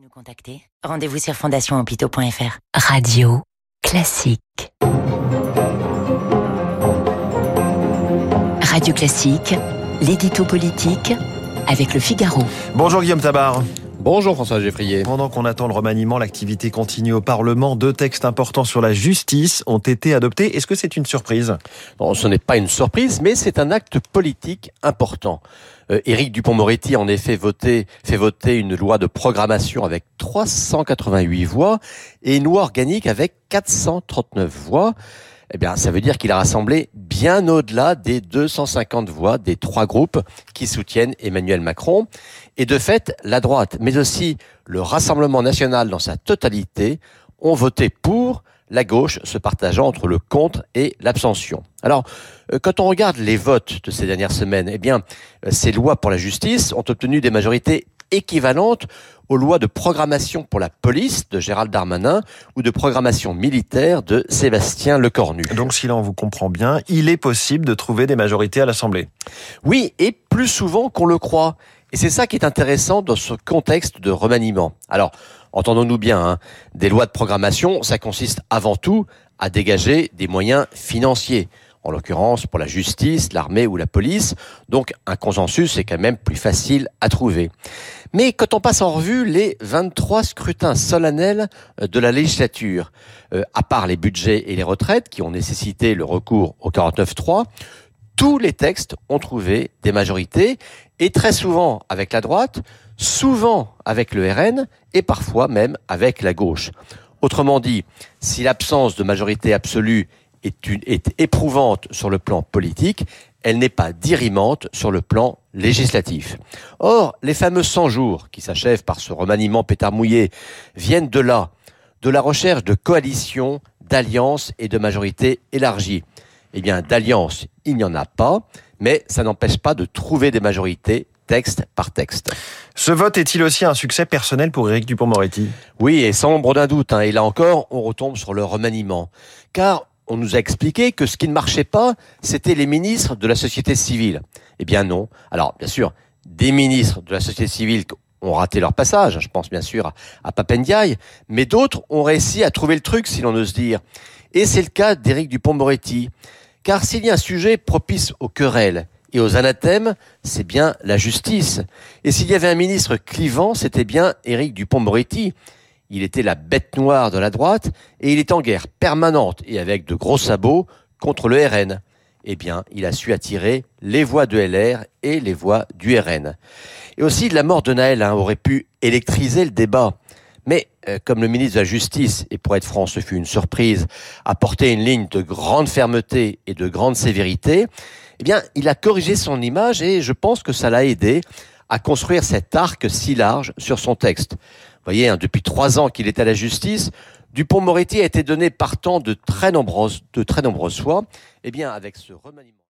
nous contacter, rendez-vous sur fondationhôpitaux.fr. Radio classique. Radio classique, l'édito politique avec le Figaro. Bonjour Guillaume Tabar. Bonjour François Geffrier. Pendant qu'on attend le remaniement, l'activité continue au Parlement. Deux textes importants sur la justice ont été adoptés. Est-ce que c'est une surprise? Non, ce n'est pas une surprise, mais c'est un acte politique important. Euh, Éric Dupont-Moretti a en effet voté, fait voter une loi de programmation avec 388 voix et une loi organique avec 439 voix. Eh bien, ça veut dire qu'il a rassemblé bien au-delà des 250 voix des trois groupes qui soutiennent Emmanuel Macron. Et de fait, la droite, mais aussi le Rassemblement national dans sa totalité, ont voté pour, la gauche se partageant entre le contre et l'abstention. Alors, euh, quand on regarde les votes de ces dernières semaines, eh bien, euh, ces lois pour la justice ont obtenu des majorités équivalentes aux lois de programmation pour la police de Gérald Darmanin ou de programmation militaire de Sébastien Lecornu. Donc, si l'on vous comprend bien, il est possible de trouver des majorités à l'Assemblée. Oui, et plus souvent qu'on le croit. Et c'est ça qui est intéressant dans ce contexte de remaniement. Alors, entendons-nous bien, hein, des lois de programmation, ça consiste avant tout à dégager des moyens financiers en l'occurrence pour la justice, l'armée ou la police. Donc un consensus est quand même plus facile à trouver. Mais quand on passe en revue les 23 scrutins solennels euh, de la législature, euh, à part les budgets et les retraites qui ont nécessité le recours au 49-3, tous les textes ont trouvé des majorités et très souvent avec la droite, souvent avec le RN et parfois même avec la gauche. Autrement dit, si l'absence de majorité absolue est, une, est éprouvante sur le plan politique, elle n'est pas dirimante sur le plan législatif. Or, les fameux 100 jours qui s'achèvent par ce remaniement pétard mouillé viennent de là, de la recherche de coalitions, d'alliances et de majorités élargies. Eh bien, d'alliances, il n'y en a pas, mais ça n'empêche pas de trouver des majorités texte par texte. Ce vote est-il aussi un succès personnel pour Éric Dupont-Moretti Oui, et sans l'ombre d'un doute. Hein, et là encore, on retombe sur le remaniement. Car on nous a expliqué que ce qui ne marchait pas, c'était les ministres de la société civile. Eh bien non. Alors, bien sûr, des ministres de la société civile ont raté leur passage, je pense bien sûr à Papendiaï, mais d'autres ont réussi à trouver le truc, si l'on ose dire. Et c'est le cas d'Éric Dupont-Moretti. Car s'il y a un sujet propice aux querelles et aux anathèmes, c'est bien la justice. Et s'il y avait un ministre clivant, c'était bien Éric Dupont-Moretti. Il était la bête noire de la droite et il est en guerre permanente et avec de gros sabots contre le RN. Eh bien, il a su attirer les voix de LR et les voix du RN. Et aussi, la mort de Naël hein, aurait pu électriser le débat. Mais euh, comme le ministre de la Justice, et pour être franc, ce fut une surprise, a porté une ligne de grande fermeté et de grande sévérité, eh bien, il a corrigé son image et je pense que ça l'a aidé à construire cet arc si large sur son texte. Voyez, hein, depuis trois ans qu'il est à la justice, Dupont-Moretti a été donné partant de très nombreuses, de très nombreuses fois. Eh bien, avec ce remaniement.